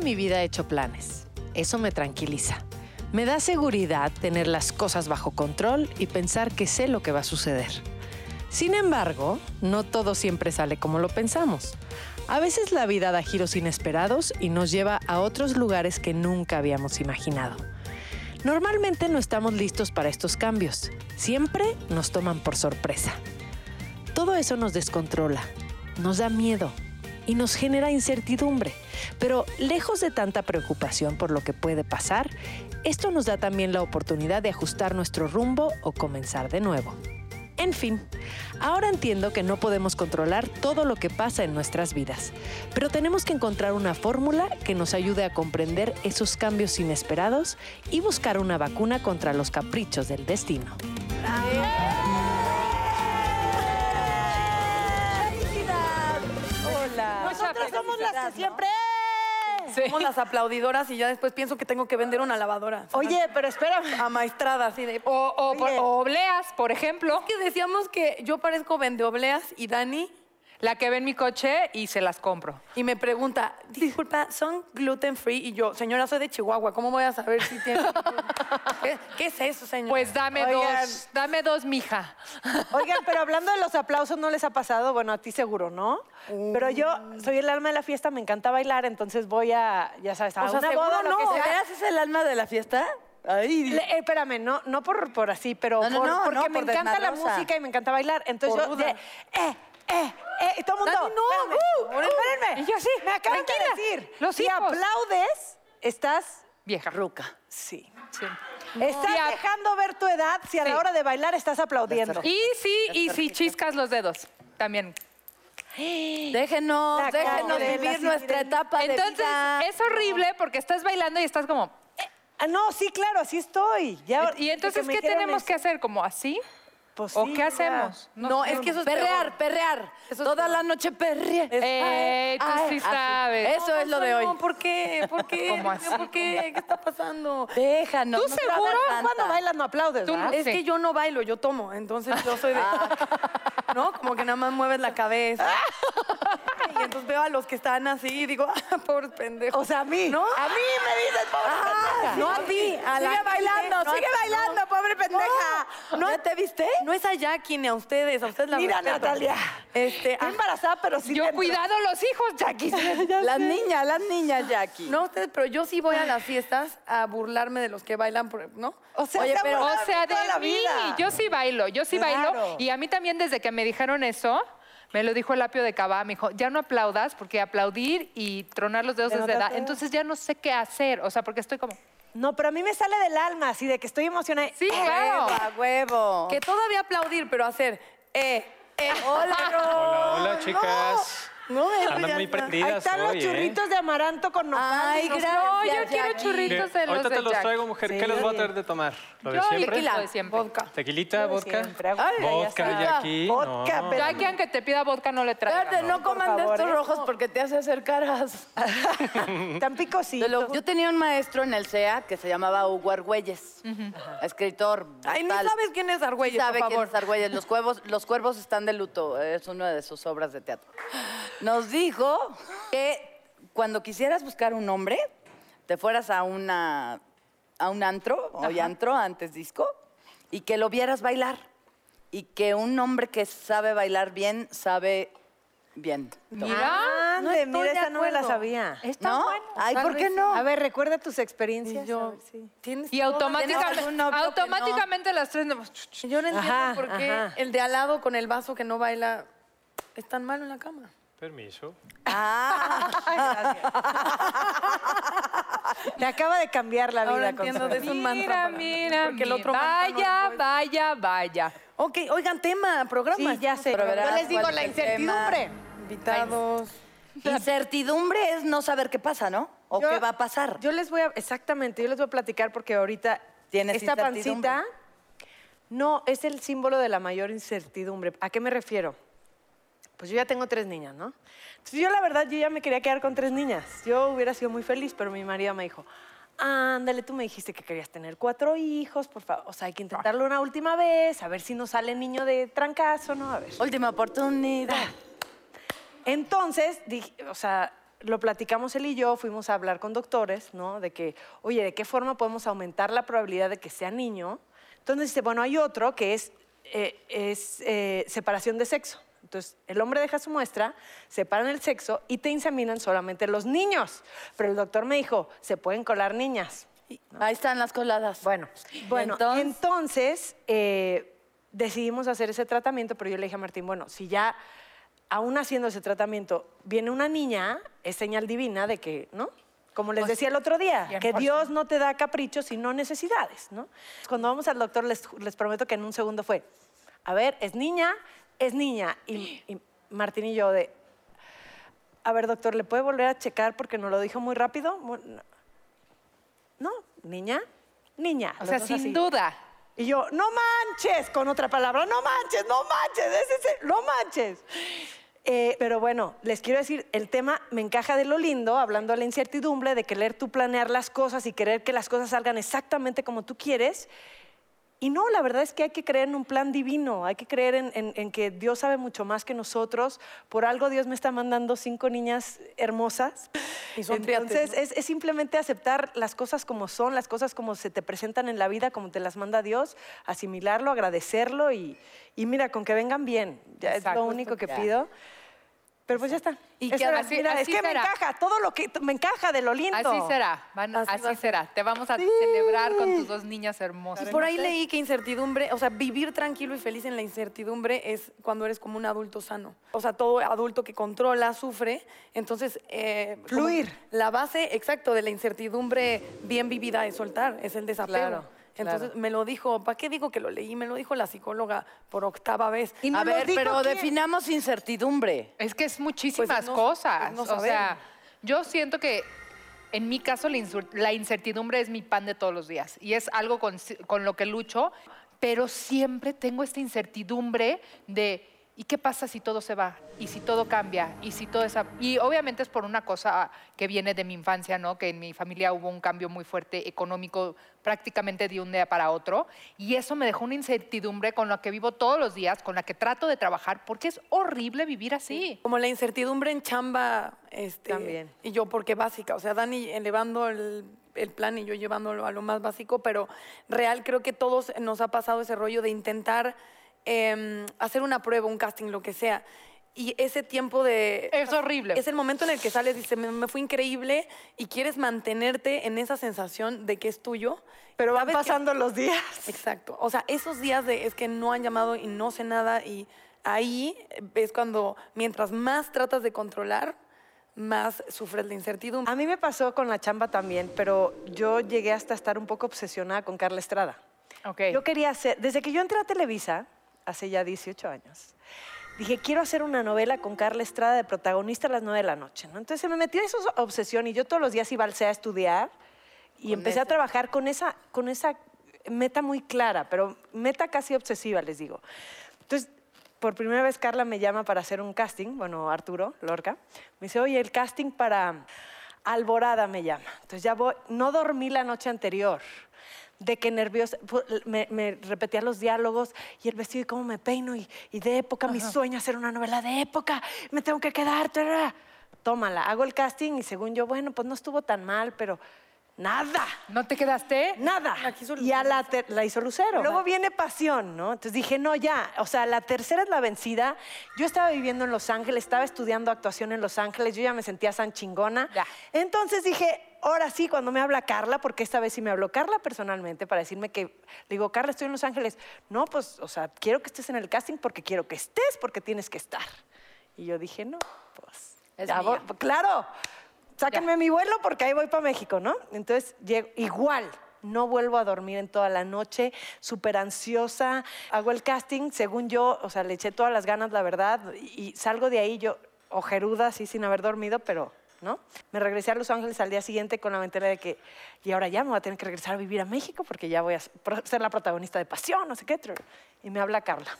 Mi vida he hecho planes. Eso me tranquiliza. Me da seguridad tener las cosas bajo control y pensar que sé lo que va a suceder. Sin embargo, no todo siempre sale como lo pensamos. A veces la vida da giros inesperados y nos lleva a otros lugares que nunca habíamos imaginado. Normalmente no estamos listos para estos cambios. Siempre nos toman por sorpresa. Todo eso nos descontrola, nos da miedo y nos genera incertidumbre. Pero lejos de tanta preocupación por lo que puede pasar, esto nos da también la oportunidad de ajustar nuestro rumbo o comenzar de nuevo. En fin, ahora entiendo que no podemos controlar todo lo que pasa en nuestras vidas, pero tenemos que encontrar una fórmula que nos ayude a comprender esos cambios inesperados y buscar una vacuna contra los caprichos del destino. Nosotros somos las que siempre... Somos las aplaudidoras y ya después pienso que tengo que vender una lavadora. Oye, pero espérame. Amaestrada, así de... O, o, por- o obleas, por ejemplo, que decíamos que yo parezco vende obleas y Dani la que ve en mi coche y se las compro. y me pregunta, disculpa, ¿son gluten free? Y yo, señora, soy de Chihuahua, ¿cómo voy a saber si tiene... ¿Qué, qué es eso, señor? Pues dame Oigan. dos, dame dos, mija. Oigan, pero hablando de los aplausos, ¿no les ha pasado? Bueno, a ti seguro, ¿no? Pero yo soy el alma de la fiesta, me encanta bailar, entonces voy a, ya sabes, a O sea, una boda, lo no, que ¿de sea. veras es el alma de la fiesta? Ay, Le- eh, espérame, no, no por, por así, pero No, no, por- no, porque no, me encanta la música y me encanta bailar. Entonces Por yo, de, eh, eh, eh, todo el mundo, Dani, no, espérame, uh, espérenme. Y yo sí, me acaban de decir, los si hijos. aplaudes, estás, Vieja. ruca. sí, Sí. estás dejando ver tu edad si a Sí. la hora de bailar estás aplaudiendo. Y sí, y si chiscas los dedos, también. Déjenos, La déjenos de la vivir nuestra etapa de Entonces, vida. es horrible porque estás bailando y estás como... Ah, no, sí, claro, así estoy. Ya, Y entonces, de ¿qué tenemos eso, que hacer? ¿Como así? Pues ¿O sí, qué hacemos? No, es que eso es Perrear, peor. perrear. Eso es Toda peor. la noche perrear. Eh, tú Ay, sí así. sabes. Eso es lo de hoy. No, ¿por qué? ¿Por qué? ¿Cómo así? ¿Por qué? ¿Qué está pasando? Déjanos. ¿Tú no seguro? Cuando bailas no aplaudes, Tú ¿verdad? no- Es Sí. que yo no bailo, yo tomo. Entonces yo soy de. ¿No? Como que nada más mueves la cabeza. Y entonces veo a los que están así y digo, ah, pobres pendejos. O sea, a mí. ¿No? A mí me dices, pobre pendeja. no a ti, a la Sigue gente, bailando, no a- sigue bailando, pobre pendeja. No, ¿Ya te viste? No es a Jackie ni a ustedes, a ustedes la Mira, respeto. Natalia. Este, Estoy ah, embarazada, pero sí Yo dentro. cuidado los hijos, Jackie. Las niñas, las niñas, Jackie. no ustedes, pero yo sí voy a las fiestas a burlarme de los que bailan, ¿no? O sea, Oye, pero O sea, de la mí, vida. yo sí bailo, yo sí Claro. bailo. Y a mí también desde que me dijeron eso, me lo dijo el apio de Cabá, me dijo, ya no aplaudas, porque aplaudir y tronar los dedos es de edad. Entonces ya no sé qué hacer, o sea, porque estoy como... No, pero a mí me sale del alma, así de que estoy emocionada. Sí, claro. A huevo. que todavía aplaudir, pero hacer, eh, eh, hola, Hola, hola, chicas. No, eso Andan ya muy. Ahí prendidas están los ¿eh? churritos de amaranto con nopal. Ay, no gracias. No, yo quiero churritos de los Ahorita de te los Jack. traigo, mujer. ¿Qué les voy a traer de tomar? ¿Lo de Yo siempre? tequila de siempre. Vodka. ¿Tequilita, vodka? siempre, Ay, ya Vodka. Jackie. Vodka, no. pero- Jackie, aunque te pida vodka, no le. Espérate, no, por coman de estos ¿eh? rojos porque te hace hacer caras. Tan lo- yo tenía un maestro en el CEA que se llamaba Hugo Argüelles, escritor. Ay, ni brutal. sabes quién es Argüelles, sabe por quién favor. es Argüelles. Los cuervos, los cuervos están de luto. Es una de sus obras de teatro. Nos dijo que cuando quisieras buscar un hombre, te fueras a una a un antro, hoy antro, antes disco, y que lo vieras bailar. Y que un hombre que sabe bailar bien, sabe bien. Mira, Ande, no estoy mira, de esa no me la sabía. está ¿No? bueno. Ay, ¿por qué no? A ver, recuerda tus experiencias. Y yo, a ver, sí. tienes Y automáticamente, no? automáticamente las tres... Yo no entiendo Ajá, por qué ajá. el de al lado con el vaso que no baila es tan malo en la cama. Permiso. Te acaba de cambiar la vida. Entiendo, es un mantra Mira, para mí, mira, porque el otro mantra no Vaya, lo vaya, vaya. Ok, oigan, tema, programa. Sí, ya sé. Pero Yo les digo cuál la es el tema. incertidumbre. Invitados. Incertidumbre es no saber qué pasa, ¿no? O Yo- qué va a pasar. Yo les voy a, exactamente, yo les voy a platicar porque ahorita Tienes esta incertidumbre. pancita no es el símbolo de la mayor incertidumbre. ¿A qué me refiero? Pues yo ya tengo tres niñas, ¿no? Entonces yo la verdad, yo ya me quería quedar con tres niñas. Yo hubiera sido muy feliz, pero mi marido me dijo, ándale, tú me dijiste que querías tener cuatro hijos, por favor. O sea, hay que intentarlo una última vez, a ver si nos sale niño de trancazo, ¿no? A ver. Última oportunidad. Entonces, dije, o sea, lo platicamos él y yo, fuimos a hablar con doctores, ¿no? De que, oye, ¿de qué forma podemos aumentar la probabilidad de que sea niño? Entonces dice, bueno, hay otro que es, eh, es eh, separación de sexo. Entonces, el hombre deja su muestra, separan el sexo y te inseminan solamente los niños. Pero el doctor me dijo, se pueden colar niñas. Ahí están las coladas. Bueno, bueno entonces- entonces, eh, decidimos hacer ese tratamiento, pero yo le dije a Martín, bueno, si ya aún haciendo ese tratamiento viene una niña, es señal divina de que, ¿no? Como les decía el otro día, que 100%. Dios no te da caprichos, sino necesidades, ¿no? Cuando vamos al doctor, les, les prometo que en un segundo fue, a ver, es niña, es niña. Y, y Martín y yo de, a ver, doctor, ¿le puede volver a checar porque nos lo dijo muy rápido? No, niña, niña. O sea, sin así. duda. Y yo, no manches, con otra palabra, no manches, no manches, es ese, no manches. Eh, pero bueno, les quiero decir, el tema me encaja de lo lindo, hablando de la incertidumbre, de querer tú planear las cosas y querer que las cosas salgan exactamente como tú quieres. Y no, la verdad es que hay que creer en un plan divino, hay que creer en, en- en que Dios sabe mucho más que nosotros. Por algo Dios me está mandando cinco niñas hermosas. Y son triates, Entonces ¿no? es, es simplemente aceptar las cosas como son, las cosas como se te presentan en la vida, como te las manda Dios, asimilarlo, agradecerlo y, y mira, con que vengan bien. Ya es lo único que ya. pido. Pero pues ya está. Y que era, así- mira, es que me encaja, todo lo que me encaja de lo lindo. Así será, van- Así así, será. Te vamos a celebrar con tus dos niñas hermosas. Por ahí leí que incertidumbre, o sea, vivir tranquilo y feliz en la incertidumbre es cuando eres como un adulto sano. O sea, todo adulto que controla, sufre. Entonces, eh, Fluir. La base, exacto, de la incertidumbre bien vivida es soltar, es el desapego. Claro, Entonces claro. me lo dijo, ¿para qué digo que lo leí? Me lo dijo la psicóloga por octava vez. Y A ver, pero quién. definamos incertidumbre. Es que es muchísimas no- cosas. pues no o sea, yo siento que en mi caso la, incertidumbre es mi pan de todos los días y es algo con, con lo que lucho, pero siempre tengo esta incertidumbre de ¿y qué pasa si todo se va? ¿Y si todo cambia? ¿Y si todo esa Y obviamente es por una cosa que viene de mi infancia, ¿no? Que en mi familia hubo un cambio muy fuerte económico prácticamente de un día para otro y eso me dejó una incertidumbre con la que vivo todos los días, con la que trato de trabajar porque es horrible vivir así. Como la incertidumbre en chamba, este, También. Y yo, porque básica. O sea, Dani elevando el, el plan y yo llevándolo a lo más básico, pero real creo que todos nos ha pasado ese rollo de intentar em, hacer una prueba, un casting, lo que sea. Y ese tiempo de... Es horrible. Es el momento en el que sales y dices, me, me fue increíble y quieres mantenerte en esa sensación de que es tuyo. Pero van ¿Sabes que- pasando los días. Exacto. O sea, esos días de es que no han llamado y no sé nada y ahí es cuando mientras más tratas de controlar, más sufres la incertidumbre. A mí me pasó con la chamba también, pero yo llegué hasta estar un poco obsesionada con Carla Estrada. Ok. Yo quería hacer, desde que yo entré a Televisa, hace ya 18 años, dije, quiero hacer una novela con Carla Estrada de protagonista a las 9 de la noche. ¿no? Entonces se me metió esa obsesión y yo todos los días iba al CEA a estudiar y empecé a trabajar con esa, con esa meta muy clara, pero meta casi obsesiva, les digo. Entonces, por primera vez Carla me llama para hacer un casting, bueno, Arturo Lorca, me dice, oye, el casting para Alborada me llama. Entonces ya voy, no dormí la noche anterior, de que nerviosa, me, me repetía los diálogos y el vestido y cómo me peino y, y de época, mi sueño hacer una novela de época, me tengo que quedar, tarara. tómala, hago el casting y según yo, bueno, pues no estuvo tan mal, pero nada. ¿No te quedaste? Nada. La quiso y a la, ter- la hizo Lucero. Luego viene Pasión, ¿no? Entonces dije, no, ya. O sea, la tercera es la vencida. Yo estaba viviendo en Los Ángeles, estaba estudiando actuación en Los Ángeles, yo ya me sentía san chingona. Ya. Entonces dije, ahora sí, cuando me habla Carla, porque esta vez sí me habló Carla personalmente para decirme que, le digo, Carla, estoy en Los Ángeles. No, pues, o sea, quiero que estés en el casting porque quiero que estés, porque tienes que estar. Y yo dije, no, pues. Es ya mía. voy- claro, sáquenme mi vuelo porque ahí voy para México, ¿no? Entonces, llego, igual, no vuelvo a dormir en toda la noche, súper ansiosa, hago el casting, según yo, o sea, le eché todas las ganas, la verdad, y, salgo de ahí yo ojeruda, así sin haber dormido, pero, ¿no? Me regresé a Los Ángeles al día siguiente con la mentira de que, y ahora ya me voy a tener que regresar a vivir a México porque ya voy a ser la protagonista de Pasión, no sé qué. Y me habla Carla.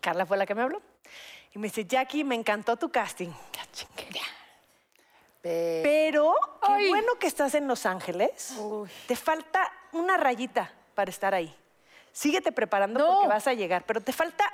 Carla fue la que me habló. Y me dice, Jackie, me encantó tu casting. Ya Pero qué Ay. bueno que estás en Los Ángeles. Te falta una rayita para estar ahí. Síguete preparando No. porque vas a llegar, pero te falta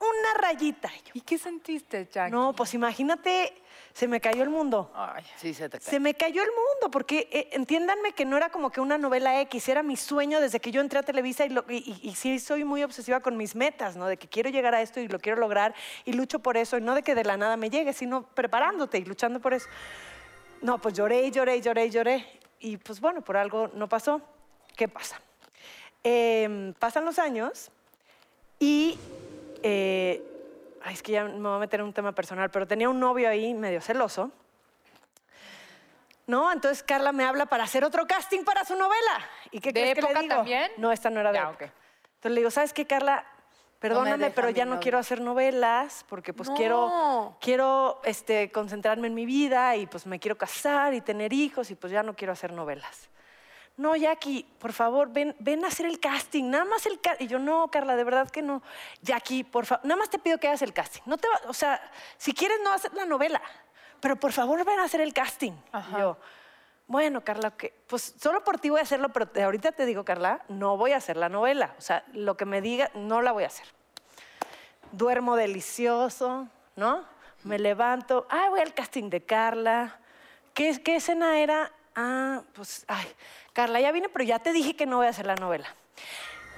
una rayita. Y yo, ¿Y qué sentiste, Jackie? no, pues imagínate, se me cayó el mundo. Ay. Sí, se te cae. Se me cayó el mundo, porque eh, entiéndanme que no era como que una novela X, era mi sueño desde que yo entré a Televisa y, lo- y- y- y sí soy muy obsesiva con mis metas, ¿no? De que quiero llegar a esto y lo quiero lograr y lucho por eso, y no de que de la nada me llegue, sino preparándote y luchando por eso. No, pues lloré y lloré y lloré y lloré. Y pues bueno, por algo no pasó. ¿Qué pasa? Em, pasan los años y... eh, ay, es que ya me voy a meter en un tema personal, pero tenía un novio ahí medio celoso. No, entonces Carla me habla para hacer otro casting para su novela. ¿Y qué ¿De crees que le época digo? también? No, esta no era de Ya, época. ok. Entonces le digo, ¿sabes qué, Carla? Perdóname, pero ya no novio". quiero hacer novelas porque pues quiero, No. quiero este, concentrarme en mi vida y pues me quiero casar y tener hijos y pues ya no quiero hacer novelas. No, Jackie, por favor, ven, ven a hacer el casting, nada más el casting. Y yo, no, Carla, de verdad que no. Jackie, por favor, nada más te pido que hagas el casting. No te va- o sea, si quieres no hacer la novela, pero por favor ven a hacer el casting. Y yo, bueno, Carla, que pues solo por ti voy a hacerlo, pero te- ahorita te digo, Carla, no voy a hacer la novela. O sea, lo que me diga, no la voy a hacer. Duermo delicioso, ¿no? Me levanto, ah, voy al casting de Carla. ¿Qué, qué escena era? Ah, pues, ay, Carla, ya vine, pero ya te dije que no voy a hacer la novela.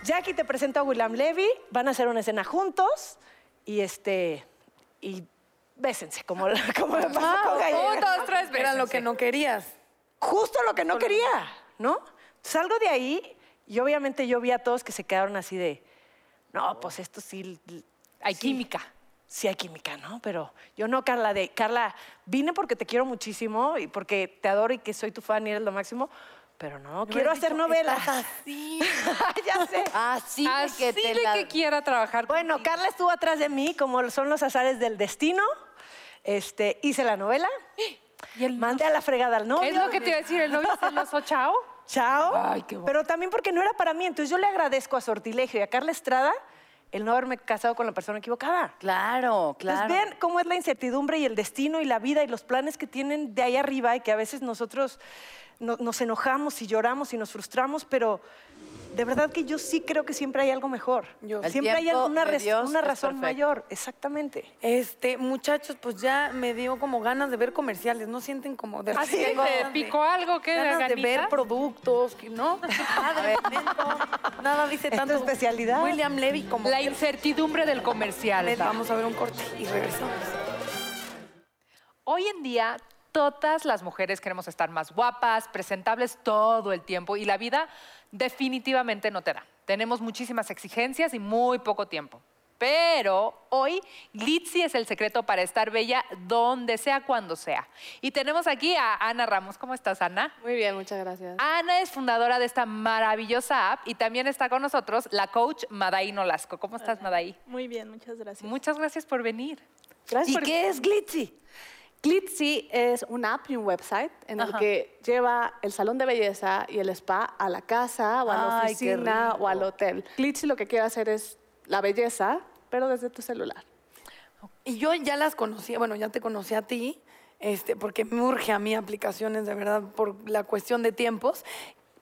Jackie te presento a William Levy, van a hacer una escena juntos y este, y bésense, como, la- como me pasó con Gallega. Un, dos, tres, Era lo bésense. que no querías. Justo lo que no quería, ¿no? Salgo de ahí y obviamente yo vi a todos que se quedaron así de, no, pues esto sí, Hay química. sí hay química, ¿no? Pero yo no, Carla, de Carla, vine porque te quiero muchísimo y porque te adoro y que soy tu fan y eres lo máximo, pero no, quiero hacer novelas. Sí. ya sé. Así Así que te de la- que quiera trabajar Bueno, contigo. Carla estuvo atrás de mí, como son los azares del destino. Este, hice la novela. ¿Y el Mandé a la fregada al novio. Es lo que te iba a decir, el novio celoso, chao. Chao. Ay, qué bueno. Pero también porque no era para mí. Entonces yo le agradezco a Sortilegio y a Carla Estrada el no haberme casado con la persona equivocada. Claro, claro. Pues vean cómo es la incertidumbre y el destino y la vida y los planes que tienen de ahí arriba y que a veces nosotros no- nos enojamos y lloramos y nos frustramos, pero de verdad que yo sí creo que siempre hay algo mejor. Yo- siempre hay tiempo una, razón mayor, exactamente. Este, muchachos, pues ya me dio como ganas de ver comerciales, ¿no sienten como de Así tengo te picó algo, ¿qué? ganas de ver productos, que ¿no? Nada de nada dice ¿Es tu tanto. especialidad? William Levy como La incertidumbre del comercial. Vamos a ver un corte y regresamos. Hoy en día, todas las mujeres queremos estar más guapas, presentables todo el tiempo y la vida definitivamente no te da. Tenemos muchísimas exigencias y muy poco tiempo. Pero hoy Glitzy es el secreto para estar bella donde sea, cuando sea. Y tenemos aquí a Ana Ramos. ¿Cómo estás, Ana? Muy bien, muchas gracias. Ana es fundadora de esta maravillosa app y también está con nosotros la coach Madaí Nolasco. ¿Cómo estás, Madaí? Muy bien, muchas gracias. Muchas gracias por venir. gracias ¿Y por- qué es Glitzy? Glitzy es una app y un website en el que lleva el salón de belleza y el spa a la casa o a la Ay, oficina o al hotel. Glitzy lo que quiere hacer es la belleza, pero desde tu celular. Y yo ya las conocía, bueno, ya te conocí a ti, este, porque me urge a mí aplicaciones, de verdad, por la cuestión de tiempos.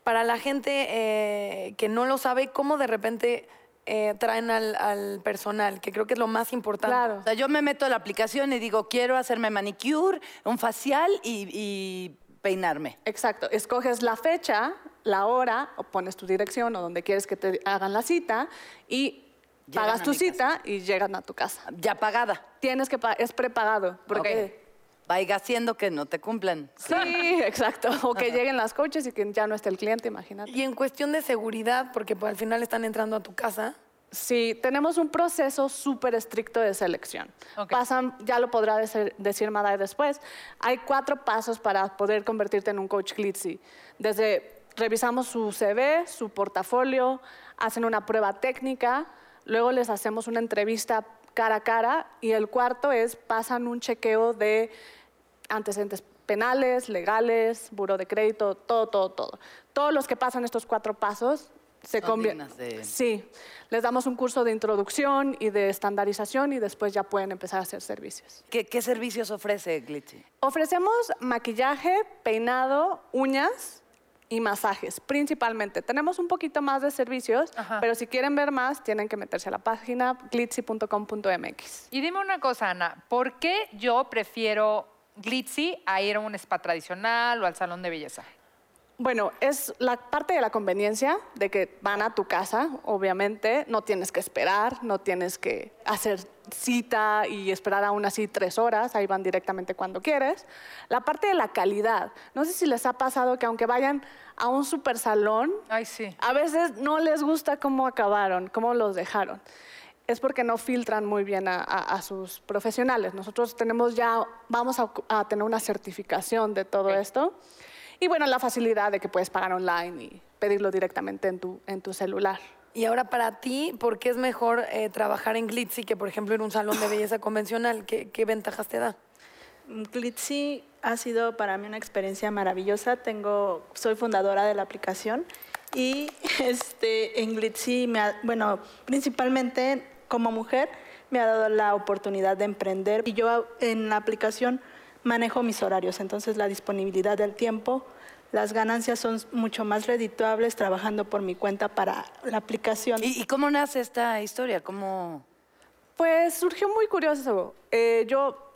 Para la gente eh, que no lo sabe, ¿cómo de repente eh, traen al, al personal? Que creo que es lo más importante. Claro. O sea, yo me meto a la aplicación y digo, quiero hacerme manicure, un facial y, y peinarme. Exacto. Escoges la fecha, la hora, o pones tu dirección o donde quieres que te hagan la cita y Llegan pagas tu cita y llegan a tu casa. Ya pagada. Tienes que pa- es prepagado porque Vaya haciendo que no te cumplan. sí, exacto, o que lleguen las coches y que ya no esté el cliente, imagínate. Y en cuestión de seguridad, porque pues, al final están entrando a tu casa, Sí, tenemos un proceso súper estricto de selección. Pasan, ya lo podrá decir, decir Madai después, hay cuatro pasos para poder convertirte en un coach Glitzy. Desde revisamos su CV, su portafolio, hacen una prueba técnica, luego les hacemos una entrevista cara a cara y el cuarto es pasan un chequeo de antecedentes penales, legales, buro de crédito, todo, todo, todo. Todos los que pasan estos cuatro pasos se convierten. de- Sí, les damos un curso de introducción y de estandarización y después ya pueden empezar a hacer servicios. ¿Qué, qué servicios ofrece Glitzy? Ofrecemos maquillaje, peinado, uñas y masajes, principalmente. Tenemos un poquito más de servicios, pero si quieren ver más, tienen que meterse a la página glitzy.com.mx. Y dime una cosa, Ana, ¿por qué yo prefiero Glitzy a ir a un spa tradicional o al salón de belleza? Bueno, es la parte de la conveniencia de que van a tu casa, obviamente, no tienes que esperar, no tienes que hacer cita y esperar aún así tres horas, ahí van directamente cuando quieres. La parte de la calidad, no sé si les ha pasado que aunque vayan a un super salón, Ay, sí. a veces no les gusta cómo acabaron, cómo los dejaron. Es porque no filtran muy bien a, a- a sus profesionales. Nosotros tenemos ya, vamos a, a tener una certificación de todo esto. Y bueno, la facilidad de que puedes pagar online y pedirlo directamente en tu, en tu celular. Y ahora para ti, ¿por qué es mejor eh, trabajar en Glitzy que, por ejemplo, en un salón de belleza convencional? ¿Qué, qué ventajas te da? Glitzy ha sido para mí una experiencia maravillosa. Tengo, soy fundadora de la aplicación y este, en Glitzy, me ha- bueno, principalmente como mujer, me ha dado la oportunidad de emprender y yo en la aplicación manejo mis horarios, entonces la disponibilidad del tiempo, las ganancias son mucho más redituables trabajando por mi cuenta para la aplicación. ¿Y, y cómo nace esta historia? ¿Cómo...? Pues surgió muy curioso. Eh, yo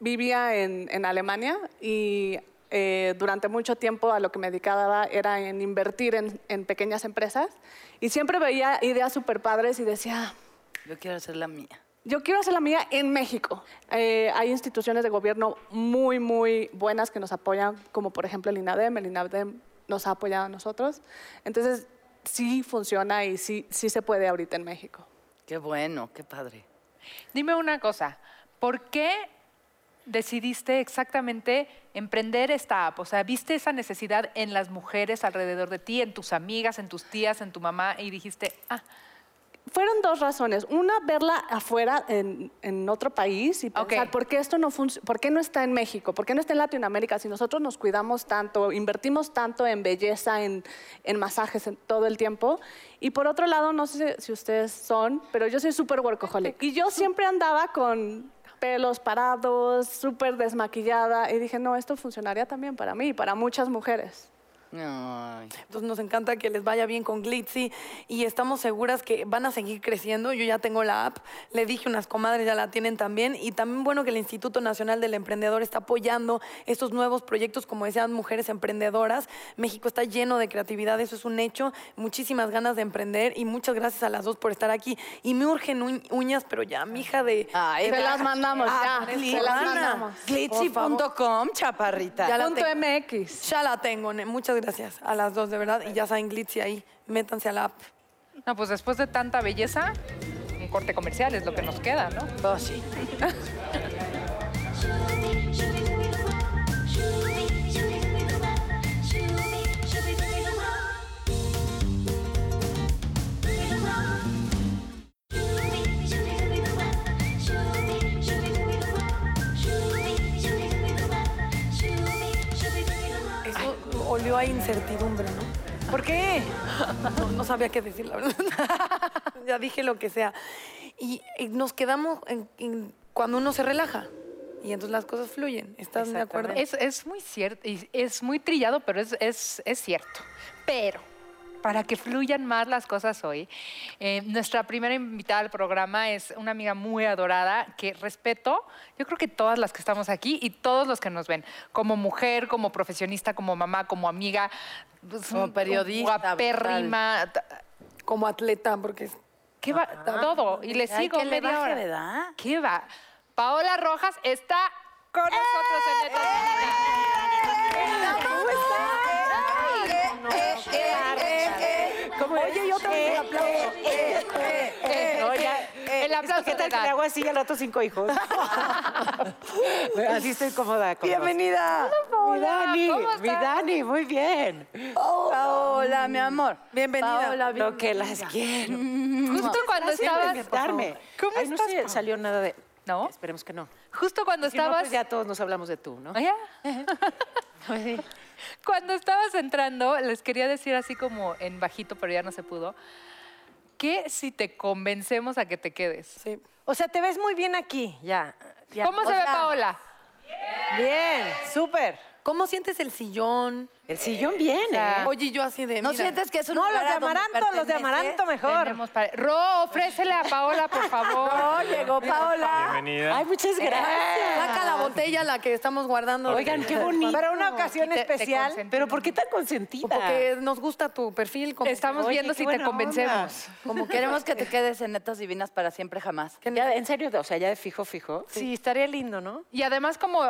vivía en, en Alemania y eh, durante mucho tiempo a lo que me dedicaba era en invertir en, en pequeñas empresas y siempre veía ideas súper padres y decía, Yo quiero hacer la mía. yo quiero hacer la mía en México. Eh, hay instituciones de gobierno muy, muy buenas que nos apoyan, como por ejemplo el INADEM. El INADEM nos ha apoyado a nosotros. Entonces, sí funciona y sí, sí se puede ahorita en México. Qué bueno, qué padre. Dime una cosa, ¿por qué decidiste exactamente emprender esta app? O sea, ¿viste esa necesidad en las mujeres alrededor de ti, en tus amigas, en tus tías, en tu mamá y dijiste, ah, Fueron dos razones. Una, verla afuera en, en otro país y pensar. ¿por qué esto no ¿Por qué no está en México? ¿Por qué no está en Latinoamérica? Si nosotros nos cuidamos tanto, invertimos tanto en belleza, en, en masajes, en todo el tiempo. Y por otro lado, no sé si ustedes son, pero yo soy súper workaholic. Y yo siempre andaba con pelos parados, súper desmaquillada. Y dije, no, esto funcionaría también para mí y para muchas mujeres. Ay. Entonces nos encanta que les vaya bien con Glitzy y estamos seguras que van a seguir creciendo. Yo ya tengo la app, le dije unas comadres ya la tienen también y también bueno que el Instituto Nacional del Emprendedor está apoyando estos nuevos proyectos, como decían, mujeres emprendedoras. México está lleno de creatividad, eso es un hecho. Muchísimas ganas de emprender y muchas gracias a las dos por estar aquí. Y me urgen uñ- uñas, pero ya, mija de... Ay, Se las mandamos, Ah, ya. Glitzy, Se las Ana. mandamos. Glitzy.com, chaparrita. Ya la Punto tengo. MX. Ya la tengo, ne- muchas gracias a las dos, de verdad. Y ya saben, Glitzy ahí, métanse a la app. no, pues después de tanta belleza, un corte comercial es lo que nos queda, ¿no? Oh, sí. Olió a incertidumbre, ¿no? ¿Por qué? No, sabía qué decir, la verdad. ya dije lo que sea. Y, nos quedamos en- cuando uno se relaja. Y entonces las cosas fluyen. ¿Estás de acuerdo? Es, muy cierto, es muy trillado, pero es, es, es cierto. Pero para que fluyan más las cosas hoy, eh, nuestra primera invitada al programa es una amiga muy adorada que respeto, yo creo que todas las que estamos aquí y todos los que nos ven, como mujer, como profesionista, como mamá, como amiga, pues, Como periodista, guapérrima, Como atleta, porque es- ¿qué va? Todo. Y le Ay, sigo le media baje, hora. ¿verdad? ¿Qué va? Paola Rojas está con nosotros en esta Oye, yo también el aplauso. El aplauso ¿Qué tal te que da. le hago así al otro cinco hijos? así estoy cómoda. con Bienvenida. Mi Dani, ¿cómo mi? Dani, muy bien. Hola, mi amor. Bienvenida. Paola, Lo que las quiero. Justo cuando estabas... ¿Cómo Ay, no se salió nada de... ¿No? Esperemos que no. Justo cuando Si no, estabas... pues ya todos nos hablamos de tú, ¿no? Ah, ya. Cuando estabas entrando, les quería decir así como en bajito, pero ya no se pudo, que si te convencemos a que te quedes. Sí. O sea, te ves muy bien aquí, ya. ya. ¿Cómo O se ve Paola? Bien, súper. ¿Cómo sientes el sillón? El sillón viene. ¿eh? Oye, yo así de. ¿No mira, sientes que es un No, los de Amaranto, los de? Amaranto mejor. Para- Ro, ofrécele a Paola, por favor. No, llegó Paola. Bienvenida. Ay, muchas gracias. Saca la botella, la que estamos guardando. Oigan, qué bonito. Para una ocasión Te- especial. Pero ¿por qué tan consentida? Porque nos gusta tu perfil. Como Estamos Oye, viendo si te convencemos. Como queremos que te quedes en netas divinas para siempre jamás. Ya, en serio, o sea, ya de fijo, fijo. Sí, estaría lindo, ¿no? Y además, como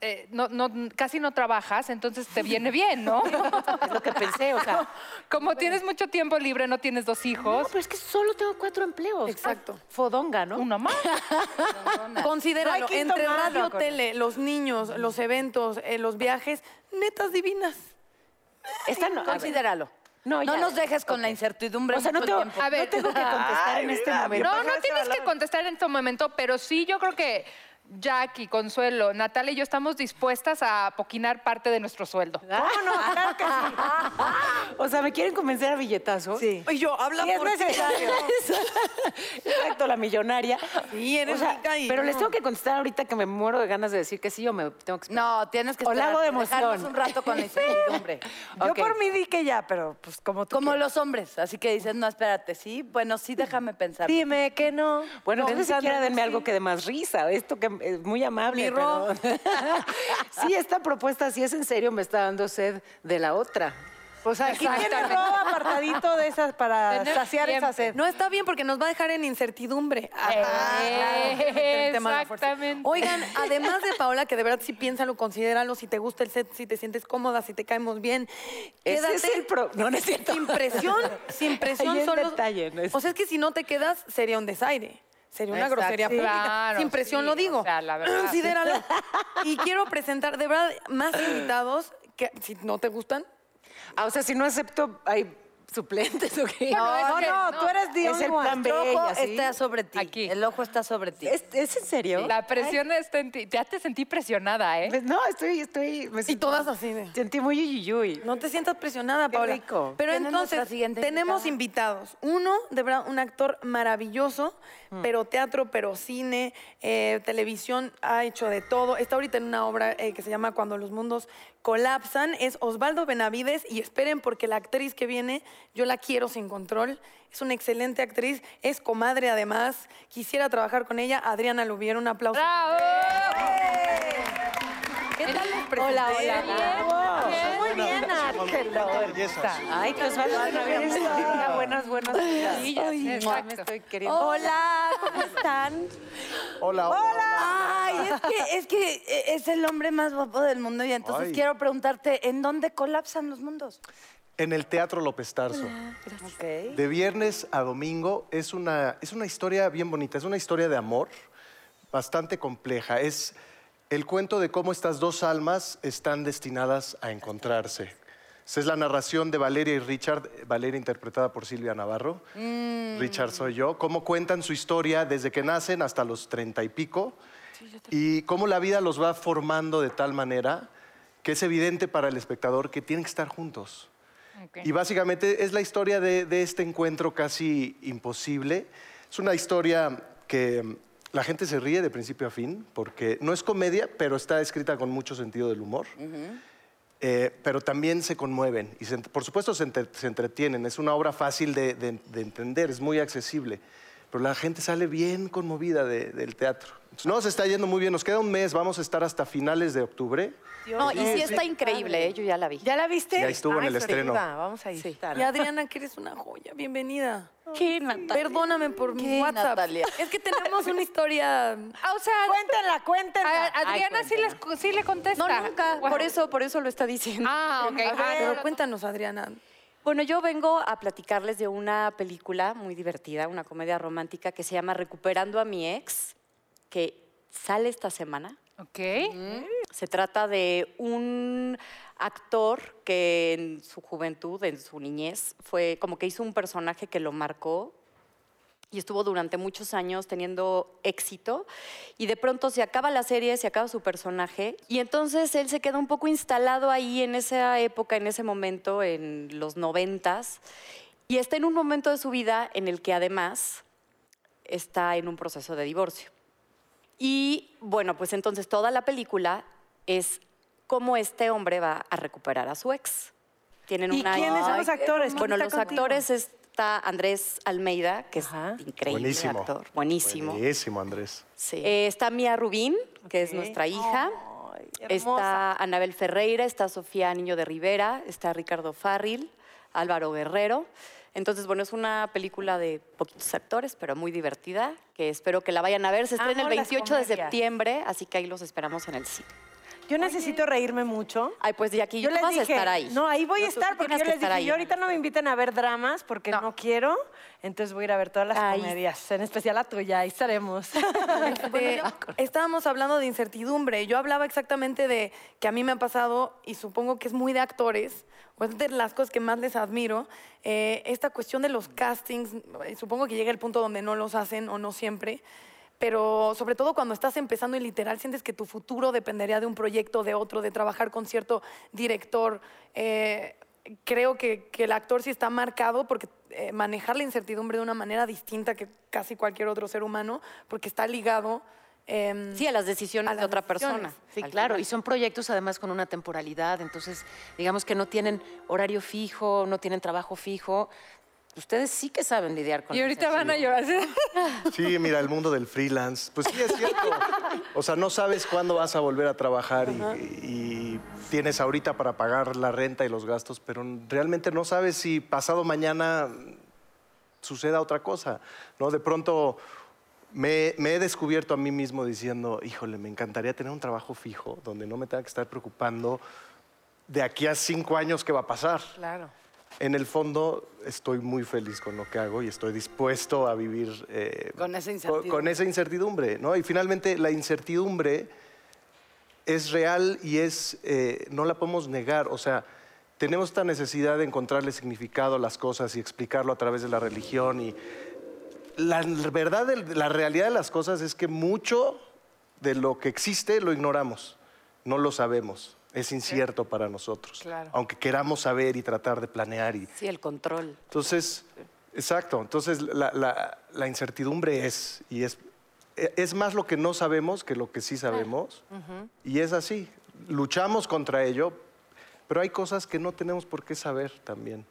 eh, no, no- casi no trabajas, entonces te viene bien, ¿no? Es lo que pensé, o sea. Como tienes mucho tiempo libre, no tienes dos No, hijos, pero es que solo tengo cuatro empleos. Exacto. Fodonga, ¿no? uno más. Considéralo, No entre radio, tele, los niños, los eventos, eh, los viajes, netas divinas. Esta no. Considéralo. No, No nos dejes con la incertidumbre O sea, no tengo. A ver. no tengo que contestar en este momento. No, no tienes que contestar en este momento, pero sí yo creo que Jackie, Consuelo, Natalia y yo estamos dispuestas a poquinar parte de nuestro sueldo. ¿Cómo no? Claro que sí. O sea, ¿me quieren convencer a billetazos? Sí. Y yo, habla por ti. necesario. Exacto, la millonaria. Sí, eres O sea, rica y Pero les no. tengo que contestar ahorita que me muero de ganas de decir que sí o me tengo que esperar. No, tienes que O la hago de emoción. un rato con la incertidumbre. Yo por mí di que ya, pero pues como tú Como quieras. los hombres, así que dices, no, espérate, sí, bueno, sí, déjame pensar. Dime que no. Bueno, entonces Pensando siquiera en denme sí. algo que dé más risa. Esto que es muy amable. Mi Ro. pero- sí, esta propuesta, si es en serio, me está dando sed de la otra. Pues aquí tiene robo apartadito de esas para Tener saciar esa sed. No está bien porque nos va a dejar en incertidumbre. Eh, El tema de la fuerza. exactamente. Oigan, además de Paola, que de verdad sí piénsalo, considéralo, si te gusta el set, si te sientes cómoda, si te caemos bien, Ese es el pro... No, no es cierto. Sin presión, sin presión Ahí solo. detalle, no es- O sea, es que si no te quedas, sería un desaire. Sería una Exacto. grosería Sí. pública. Claro, sin presión sí, lo digo. o sea, la verdad. Considéralo. Y quiero presentar, de verdad, más invitados que si no te gustan. Ah, o sea, si no acepto, hay suplentes o qué. No, no, tú eres Es only el one. plan B, El ojo está sobre ti. Aquí. El ojo está sobre ti. ¿Es, es en serio? La presión está en ti. Ya te sentí presionada, ¿eh? Pues No, estoy, estoy... me Y todas así de. Sentí muy yuyuyuy. No te sientas presionada, Qué Paola. rico. Pero ¿Quién es nuestra entonces, tenemos invitada? invitados. Uno, de verdad, un actor maravilloso, Mm. pero teatro, pero cine, eh, televisión, ha hecho de todo. Está ahorita en una obra eh, que se llama Cuando los mundos colapsan. Es Osvaldo Benavides y esperen porque la actriz que viene, yo la quiero sin control. Es una excelente actriz, es comadre además. Quisiera trabajar con ella. Adriana Lubier, un aplauso. ¡Bravo! ¿Qué tal les presenté? Hola, hola. Muy bien, Ay, que Osvaldo Benavides tenga buenas, buenas vidas. Sí, ya sé, me estoy queriendo. Hola, ¿cómo están? Hola, hola. Ay, es que, es que eh, es el hombre más guapo del mundo y entonces Ay. quiero preguntarte, ¿en dónde colapsan los mundos? En el Teatro López Tarso. Ok. De viernes a domingo es una, es una historia bien bonita, es una historia de amor bastante compleja. Es el cuento de cómo estas dos almas están destinadas a encontrarse. Esa es la narración de Valeria y Richard, Valeria interpretada por Silvia Navarro. Richard soy yo. Cómo cuentan su historia desde que nacen hasta los treinta y pico y cómo la vida los va formando de tal manera que es evidente para el espectador que tienen que estar juntos. Y básicamente es la historia de, de este encuentro casi imposible. Es una historia que mm, la gente se ríe de principio a fin, porque no es comedia, pero está escrita con mucho sentido del humor. Eh, pero también se conmueven y se por supuesto se, entre- se entretienen. Es una obra fácil de, de- de entender, es muy accesible. Pero la gente sale bien conmovida de- del teatro. Entonces, no, se está yendo muy bien. Nos queda un mes, vamos a estar hasta finales de octubre. No, y sí está increíble, ¿eh? yo ya la vi. ¿Ya la viste? Ya estuvo en Ay, el estreno. Vamos a ir. Y Adriana, que eres una joya. Bienvenida. ¿Qué, Natalia? Perdóname por mi ¿Qué, WhatsApp. Natalia? Es que tenemos una historia. Ah, o sea, Cuéntenla, cuéntenla. a- Adriana sí, les, sí le contesta. No, nunca. Wow. Por eso, por eso lo está diciendo. Ah, ok. Ah, Pero no, cuéntanos, Adriana. Bueno, yo vengo a platicarles de una película muy divertida, una comedia romántica que se llama Recuperando a mi ex, que sale esta semana. Ok. Se trata de un actor que en su juventud, en su niñez, fue como que hizo un personaje que lo marcó y estuvo durante muchos años teniendo éxito y de pronto se acaba la serie, se acaba su personaje y entonces él se queda un poco instalado ahí en esa época, en ese momento, en los noventas y está en un momento de su vida en el que además está en un proceso de divorcio. Y bueno, pues entonces toda la película es cómo este hombre va a recuperar a su ex. Tienen ¿Y una quiénes son los actores? ¿Quién Bueno, está los contigo? actores está Andrés Almeida, que Ajá. es increíble Buenísimo. actor, buenísimo. Buenísimo, Andrés. Sí. Eh, está Mía Rubín, que es nuestra hija. Está Anabel Ferreira, está Sofía Niño de Rivera, está Ricardo Farril, Álvaro Guerrero. Entonces, bueno, es una película de poquitos actores, pero muy divertida, que espero que la vayan a ver. Se estrena el las 28 de septiembre, así que ahí los esperamos en el cine. Yo necesito reírme mucho. Ay, pues de aquí Yo les vas dije, a estar ahí. no, ahí voy a estar porque yo les dije, ahí. yo ahorita no me inviten a ver dramas porque no, quiero, entonces voy a ir a ver todas las comedias, en especial la tuya, ahí estaremos. Este, estábamos hablando de incertidumbre. Yo hablaba exactamente de que a mí me ha pasado, y supongo que es muy de actores, o es de las cosas que más les admiro, eh, esta cuestión de los castings, eh, supongo que llega el punto donde no los hacen o no siempre, pero sobre todo cuando estás empezando y literal sientes que tu futuro dependería de un proyecto, de otro, de trabajar con cierto director. eh, creo que, que el actor sí está marcado porque eh, manejar la incertidumbre de una manera distinta que casi cualquier otro ser humano, porque está ligado. em, Sí, a las decisiones a de otra decisiones. persona. Sí, claro, final. y son proyectos además con una temporalidad, entonces digamos que no tienen horario fijo, no tienen trabajo fijo. Ustedes sí que saben lidiar con Y ahorita van a llorar. Sí, mira, el mundo del freelance. Pues sí, es cierto. O sea, no sabes cuándo vas a volver a trabajar y, y tienes ahorita para pagar la renta y los gastos, pero realmente no sabes si pasado mañana suceda otra cosa. ¿no? De pronto me, me he descubierto a mí mismo diciendo, híjole, me encantaría tener un trabajo fijo donde no me tenga que estar preocupando de aquí a cinco años qué va a pasar. claro. En el fondo estoy muy feliz con lo que hago y estoy dispuesto a vivir eh, Con esa con, incertidumbre. con esa incertidumbre, ¿no? Y finalmente la incertidumbre es real y es eh, no la podemos negar. O sea, tenemos esta necesidad de encontrarle significado a las cosas y explicarlo a través de la religión y la verdad, de- la realidad de las cosas es que mucho de lo que existe lo ignoramos, no lo sabemos, es incierto para nosotros, Claro. aunque queramos saber y tratar de planear. Y, Sí, el control. entonces, exacto, entonces la, la- la incertidumbre es, y es, e- es más lo que no sabemos que lo que sí sabemos, y es así, luchamos contra ello, pero hay cosas que no tenemos por qué saber también.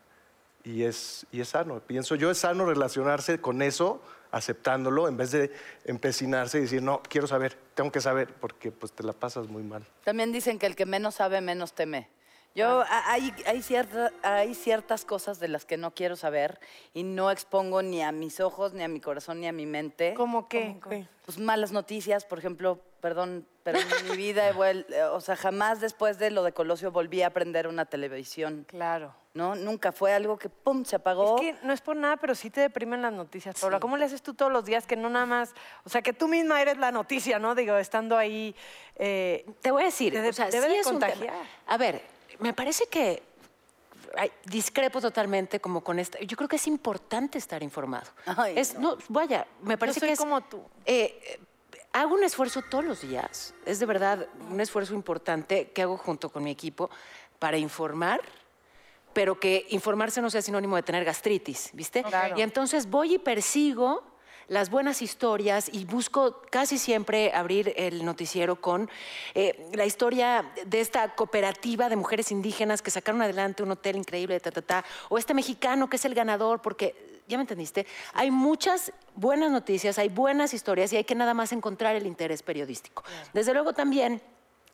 Y es, y es sano. Pienso yo, es sano relacionarse con eso, aceptándolo, en vez de empecinarse y decir, no, quiero saber, tengo que saber, porque pues te la pasas muy mal. También dicen que el que menos sabe, menos teme. Yo, a- hay, hay, cierta- hay ciertas cosas de las que no quiero saber y no expongo ni a mis ojos, ni a mi corazón, ni a mi mente. ¿Cómo qué? Pues malas noticias, por ejemplo, perdón, pero en mi vida, eh, o sea, jamás después de lo de Colosio volví a prender una televisión, Claro. ¿No? Nunca fue algo que, pum, se apagó. Es que no es por nada, pero sí te deprimen las noticias, Paula. ¿Cómo le haces tú todos los días que no nada más, o sea, que tú misma eres la noticia, ¿no? Digo, estando ahí. eh, Te voy a decir, Te de- o sea, debe sí de es un tema. contagiar. A ver, me parece que ay, discrepo totalmente como con esta. Yo creo que es importante estar informado. Ay, es, no. vaya, me parece soy que es como tú. eh, hago un esfuerzo todos los días. Es de verdad un esfuerzo importante que hago junto con mi equipo para informar pero que informarse no sea sinónimo de tener gastritis, ¿viste? Claro. Y entonces voy y persigo las buenas historias y busco casi siempre abrir el noticiero con eh, la historia de esta cooperativa de mujeres indígenas que sacaron adelante un hotel increíble, ta, ta, ta, o este mexicano que es el ganador, porque, ¿ya me entendiste? Hay muchas buenas noticias, hay buenas historias y hay que nada más encontrar el interés periodístico. Desde luego también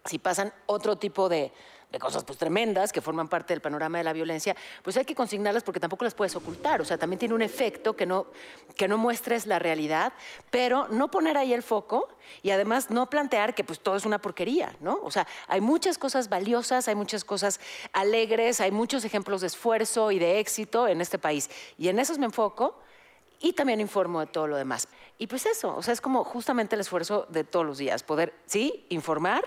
si pasan otro tipo de, de cosas pues tremendas que forman parte del panorama de la violencia, pues hay que consignarlas porque tampoco las puedes ocultar. O sea, también tiene un efecto que no, que no muestres la realidad, pero no poner ahí el foco y además no plantear que pues todo es una porquería, ¿no? O sea, hay muchas cosas valiosas, hay muchas cosas alegres, hay muchos ejemplos de esfuerzo y de éxito en este país. Y en esos me enfoco y también informo de todo lo demás. Y pues eso, o sea, es como justamente el esfuerzo de todos los días, poder, sí, informar,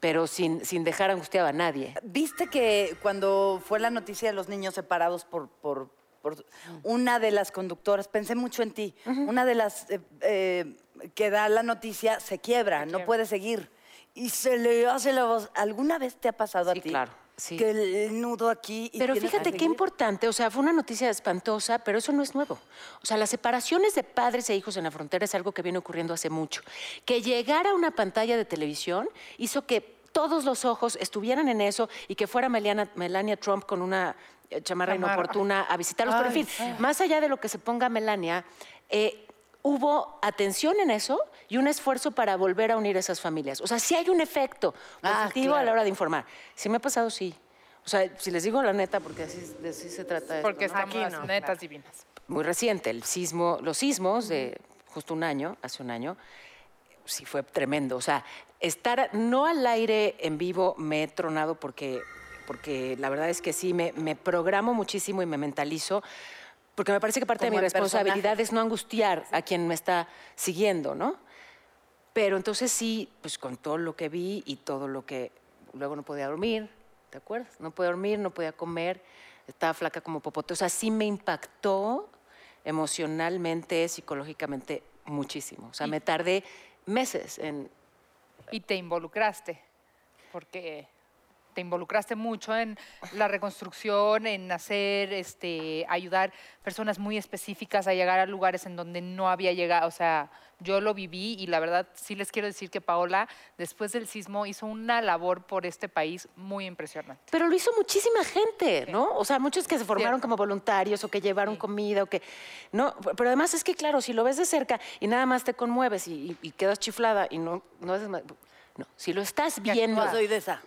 pero sin, sin dejar angustiado a nadie. ¿Viste que cuando fue la noticia de los niños separados por, por, por una de las conductoras, pensé mucho en ti, una de las eh, eh, que da la noticia se quiebra, no puede seguir. Y se le hace la voz. ¿Alguna vez te ha pasado Sí, a ti? claro, sí. Que el, el nudo aquí. y Pero fíjate qué importante, o sea, fue una noticia espantosa, pero eso no es nuevo. O sea, las separaciones de padres e hijos en la frontera es algo que viene ocurriendo hace mucho. Que llegara a una pantalla de televisión hizo que todos los ojos estuvieran en eso y que fuera Melania, Melania Trump con una eh, chamarra inoportuna a visitarlos. Pero en Ay, fin, más allá de lo que se ponga Melania, eh, hubo atención en eso y un esfuerzo para volver a unir esas familias. O sea, sí hay un efecto Ah, positivo a la claro. hora de informar. Si me ha pasado, sí. O sea, si les digo la neta, porque así, de así se trata esto, Porque ¿no? estamos netas divinas. muy reciente, el sismo, los sismos de justo un año, hace un año, sí fue tremendo. O sea, estar no al aire en vivo me he tronado porque, porque la verdad es que sí, me, me programo muchísimo y me mentalizo. Porque me parece que parte de mi el personaje. responsabilidad es no angustiar a quien me está siguiendo, ¿no? Pero entonces sí, pues con todo lo que vi y todo lo que luego no podía dormir, ¿te acuerdas? No podía dormir, no podía comer, estaba flaca como popote. O sea, sí me impactó emocionalmente, psicológicamente, muchísimo. O sea, me tardé meses en... Y te involucraste, porque te involucraste mucho en la reconstrucción, en hacer, este, ayudar personas muy específicas a llegar a lugares en donde no había llegado. O sea, yo lo viví y la verdad sí les quiero decir que Paola, después del sismo, hizo una labor por este país muy impresionante. Pero lo hizo muchísima gente, ¿no? O sea, muchos que se formaron como voluntarios o que llevaron comida o que... No, pero además es que, claro, si lo ves de cerca y nada más te conmueves y, y- y quedas chiflada y no... No, haces ma- no, si lo estás viendo... Yo soy de esa.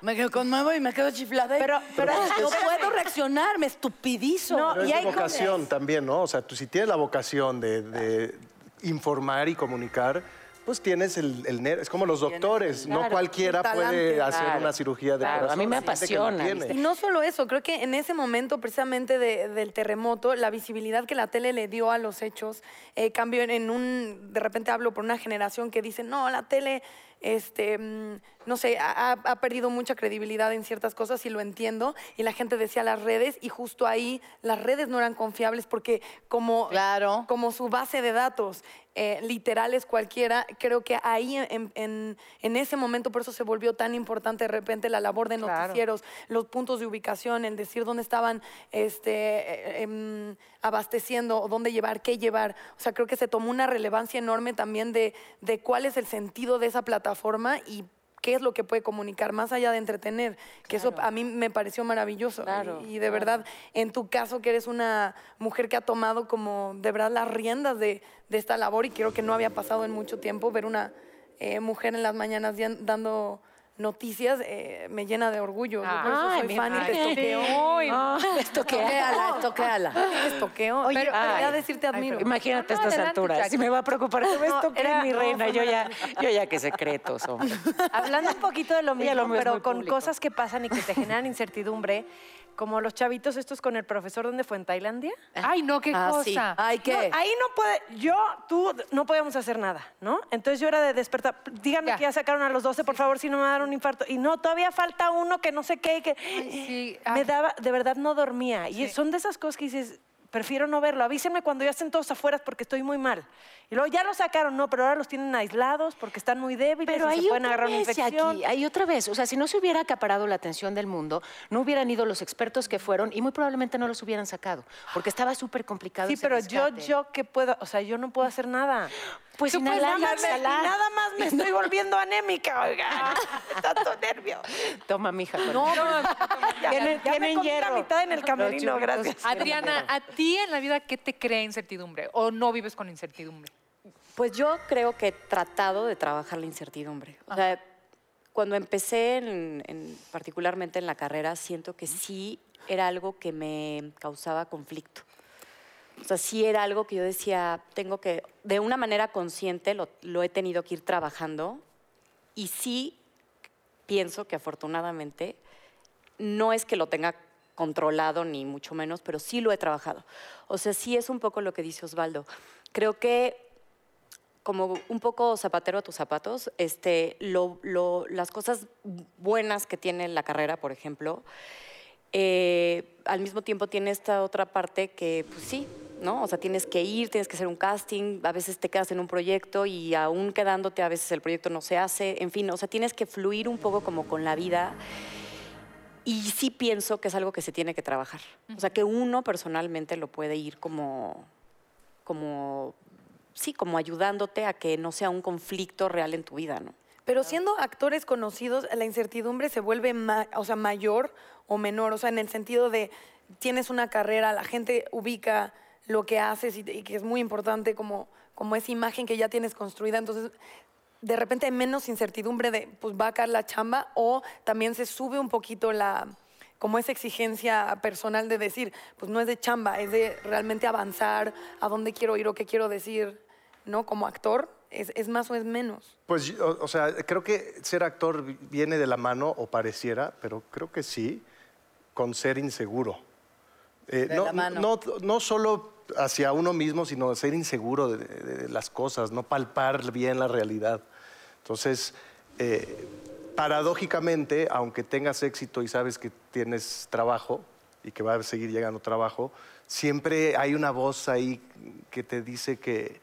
Me quedo conmuevo y me quedo chiflada. y- Pero- pero- no puedo reaccionar, me estupidizo. No, Pero y es hay vocación también, ¿no? O sea, tú si tienes la vocación de, de informar y comunicar, pues tienes el, el ner- Es como los doctores, no Claro, cualquiera talante. puede hacer Claro, una cirugía de claro, a corazón. mí me hay gente que lo apasiona, tiene. Y no solo eso, creo que en ese momento precisamente de- del terremoto, la visibilidad que la tele le dio a los hechos eh, cambió en, en un, de repente hablo por una generación que dice, no, la tele, este, mm, no sé, ha, ha- ha perdido mucha credibilidad en ciertas cosas y lo entiendo. Y la gente decía las redes y justo ahí las redes no eran confiables porque como, Claro. como su base de datos eh, literales cualquiera, creo que ahí en, en- en ese momento por eso se volvió tan importante de repente la labor de Claro. noticieros, los puntos de ubicación, el decir dónde estaban este, eh, em, abasteciendo, o dónde llevar, qué llevar. O sea, creo que se tomó una relevancia enorme también de, de cuál es el sentido de esa plataforma y qué es lo que puede comunicar, más allá de entretener, que eso a mí me pareció maravilloso. Claro, y, y de verdad, en tu caso, que eres una mujer que ha tomado como de verdad las riendas de, de esta labor y creo que no había pasado en mucho tiempo ver una eh, mujer en las mañanas dando noticias, eh, me llena de orgullo. Yo por eso Ay, soy mi fan y te estoqueo. Ah, estoqueala. Te estoqueo. Oye, pero ay. decirte admiro. Imagínate a No, estas adelante, alturas. Si me va a preocupar que me No, estoqueen, era- mi no, reina. fue Yo ya, yo ya qué secretos, hombre. Hablando un poquito de lo mismo, lo mío es pero con público. cosas que pasan y que te generan incertidumbre, como los chavitos estos con el profesor, ¿dónde fue? ¿En Tailandia? Ay, no, qué Ah, sí. cosa. Ay, ¿qué? No, ahí no puede, yo, tú, no podíamos hacer nada, ¿no? Entonces yo era de despertar, díganme Ya. que ya sacaron a los 12, por favor, si no me a dar un infarto. Y no, todavía falta uno que no sé qué, que sí, me ay. daba, de verdad no dormía. Y Sí. son de esas cosas que dices, prefiero no verlo. Avísenme cuando ya estén todos afuera porque estoy muy mal. Y luego ya lo sacaron, no, pero ahora los tienen aislados porque están muy débiles Pero y ahí se pueden agarrar una infección. Jackie, ahí otra vez. O sea, si no se hubiera acaparado la atención del mundo, no hubieran ido los expertos que fueron y muy probablemente no los hubieran sacado, porque estaba súper complicado Sí, ese pero yo, rescate. yo, ¿qué puedo? O sea, yo no puedo hacer nada. Pues inhalar y nada, más me, exhalar. nada más me estoy volviendo anémica, oigan. Tanto nervio. Toma, mija. con- No, ya, Tienen- ya me tienen la mitad en el camerino, gracias. Adriana. ¿a ti en la vida qué te crea incertidumbre? ¿O no vives con incertidumbre? Pues yo creo que he tratado de trabajar la incertidumbre. O sea, cuando empecé, en- en- particularmente en la carrera, siento que sí era algo que me causaba conflicto. O sea, sí era algo que yo decía, tengo que, de una manera consciente, lo, lo he tenido que ir trabajando. Y sí pienso que afortunadamente no es que lo tenga controlado ni mucho menos, pero sí lo he trabajado. O sea, sí es un poco lo que dice Osvaldo. Creo que como un poco zapatero a tus zapatos, este, lo- lo- las cosas buenas que tiene la carrera, por ejemplo, eh, al mismo tiempo tiene esta otra parte que, pues sí, ¿no? O sea, tienes que ir, tienes que hacer un casting, a veces te quedas en un proyecto y aún quedándote, a veces el proyecto no se hace, en fin, o sea, tienes que fluir un poco como con la vida. Y sí pienso que es algo que se tiene que trabajar. O sea, que uno personalmente lo puede ir como, como, sí, como ayudándote a que no sea un conflicto real en tu vida, ¿no? Pero siendo actores conocidos, la incertidumbre se vuelve o sea, mayor o menor, o sea, en el sentido de tienes una carrera, la gente ubica lo que haces y, y que es muy importante como, como esa imagen que ya tienes construida, entonces de repente hay menos incertidumbre de pues va a caer la chamba o también se sube un poquito la como esa exigencia personal de decir, pues no es de chamba, es de realmente avanzar, a dónde quiero ir o qué quiero decir, ¿no? Como actor, es, es más o es menos. Pues, o, o sea, creo que ser actor vi- viene de la mano, o pareciera, pero creo que sí, con ser inseguro. Eh, De no, la mano. No, no solo hacia uno mismo, sino ser inseguro de, las cosas, no palpar bien la realidad. Entonces, eh, paradójicamente, aunque tengas éxito y sabes que tienes trabajo y que va a seguir llegando trabajo, siempre hay una voz ahí que te dice que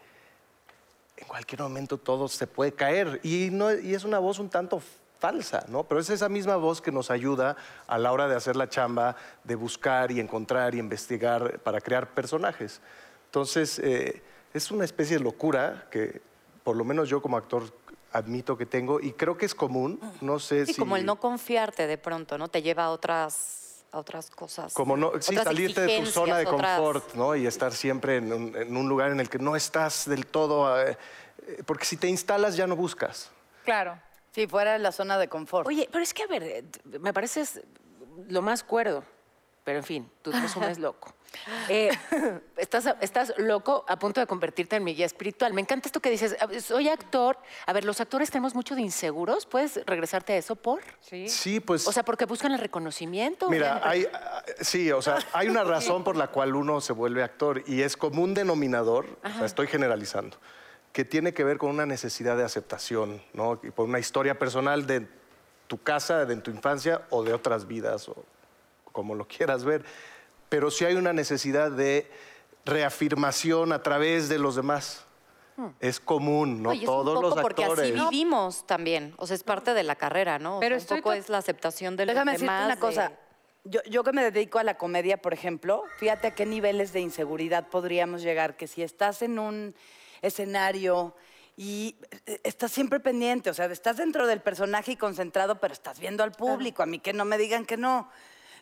en cualquier momento todo se puede caer. Y, no, y es una voz un tanto falsa, ¿no? Pero es esa misma voz que nos ayuda a la hora de hacer la chamba, de buscar y encontrar y investigar para crear personajes. Entonces, eh, es una especie de locura que por lo menos yo como actor admito que tengo y creo que es común, no sé Sí, si... como el no confiarte de pronto, ¿no? Te lleva a otras, a otras cosas. Como no, sí, otras salirte de tu zona de otras- confort, ¿no? Y estar siempre en un, en un lugar en el que no estás del todo... eh, porque si te instalas ya no buscas. Claro. Sí, fuera de la zona de confort. Oye, pero es que, a ver, eh, me pareces lo más cuerdo. Pero en fin, tú te asumes loco. Eh, estás, estás loco a punto de convertirte en mi guía espiritual. Me encanta esto que dices. Soy actor. A ver, los actores tenemos mucho de inseguros. ¿Puedes regresarte a eso por? Sí. Sí, pues... O sea, porque buscan el reconocimiento. Mira, hay, ah, sí, o sea, hay una razón por la cual uno se vuelve actor y es como un denominador, o sea, estoy generalizando, que tiene que ver con una necesidad de aceptación, ¿no? Y por una historia personal de tu casa, de tu infancia o de otras vidas, o como lo quieras ver. Pero sí hay una necesidad de reafirmación a través de los demás. Es común, no Oye, es todos un poco los porque actores. así vivimos también. O sea, es parte de la carrera, ¿no? O Pero sea, un poco es la aceptación de los Déjame decirte demás. una de- cosa. Yo, yo que me dedico a la comedia, por ejemplo, fíjate a qué niveles de inseguridad podríamos llegar, que si estás en un escenario y eh, estás siempre pendiente, o sea, estás dentro del personaje y concentrado, pero estás viendo al público, a mí que no me digan que no.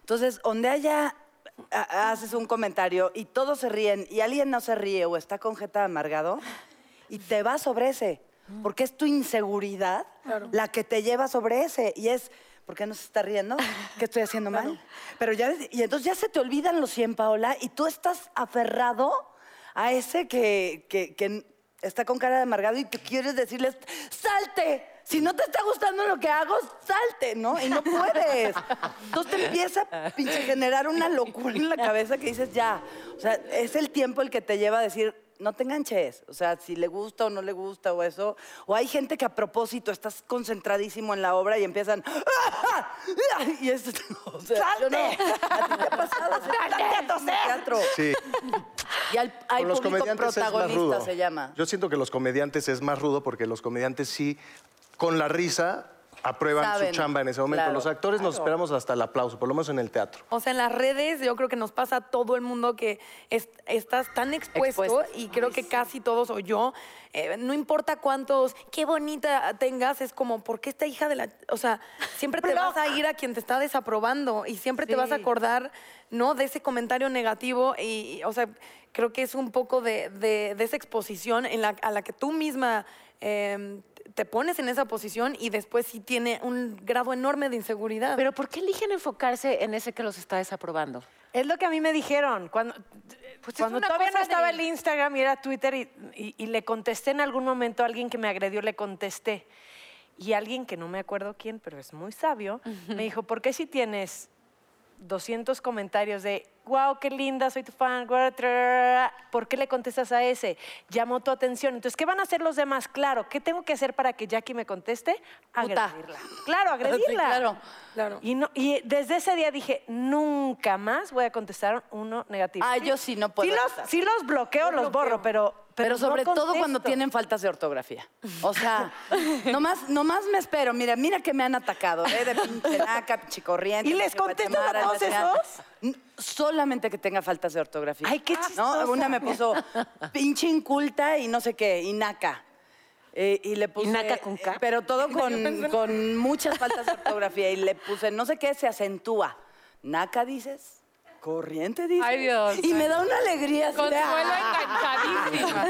Entonces, donde haya, haces un comentario y todos se ríen y alguien no se ríe o está con jeta amargado, y te vas sobre ese, porque es tu inseguridad la que te lleva sobre ese y es, ¿por qué no se está riendo? ¿Qué estoy haciendo mal? Pero ya, y entonces ya se te olvidan los 100, Paola, y tú estás aferrado a ese que, que- que está con cara de amargado y tú quieres decirles, salte. Si no te está gustando lo que hago, salte, ¿no? Y no puedes. Entonces te empieza a pinche generar una locura en la cabeza que dices, ya. O sea, es el tiempo el que te lleva a decir, no te enganches. O sea, si le gusta o no le gusta o eso. O hay gente que a propósito estás concentradísimo en la obra y empiezan. "Ah, ah", Y es. O sea, yo no. ¿A ti te ha pasado? ¡Salte! en teatro. Sí. Y al- hay Con los público comediantes es más protagonista, rudo. se llama. Yo siento que los comediantes es más rudo porque los comediantes sí, con la risa, aprueban Saben, su chamba en ese momento. claro, los actores nos esperamos hasta el aplauso, por lo menos en el teatro. O sea, en las redes yo creo que nos pasa a todo el mundo que es- estás tan expuesto Expuesto. y creo que casi todos o yo, eh, no importa cuántos, qué bonita tengas, es como, ¿por qué esta hija de la...? O sea, siempre te vas a ir a quien te está desaprobando y siempre te vas a acordar, ¿no? De ese comentario negativo y, y, o sea, creo que es un poco de, de- de esa exposición en la, a la que tú misma... eh, te pones en esa posición y después sí tiene un grado enorme de inseguridad. Pero ¿por qué eligen enfocarse en ese que los está desaprobando? Es lo que a mí me dijeron. Cuando, Pues cuando todavía no estaba de- el Instagram y era Twitter y, y- y le contesté en algún momento a alguien que me agredió, le contesté. Y alguien que no me acuerdo quién, pero es muy sabio, me dijo, ¿por qué si tienes 200 comentarios de, wow, qué linda, soy tu fan, guau, trarara", ¿por qué le contestas a ese? Llamó tu atención. Entonces, ¿qué van a hacer los demás? Claro, ¿qué tengo que hacer para que Jackie me conteste? Puta. Agredirla. Claro, agredirla. claro. Claro. Y, no, y desde ese día dije, nunca más voy a contestar uno negativo. Ah, yo sí no puedo Sí los, sí los bloqueo, los borro, pero... Pero, no sobre todo cuando tienen faltas de ortografía. O sea, nomás, nomás me espero. Mira, mira que me han atacado, ¿eh? De pinche naca, pinche corriente. ¿Y les pinche contestas a todos esos? Solamente que tenga faltas de ortografía. Ay, qué ¿No? chistosa. Una me puso pinche inculta y no sé qué, y naca. Eh, y le puse. naca con K? Pero todo con, con muchas faltas de ortografía. Y le puse, no sé qué, se acentúa. Naca dices, corriente dices. Ay, Dios. Y me da una alegría. Consuelo ¡ah! enganchadísima.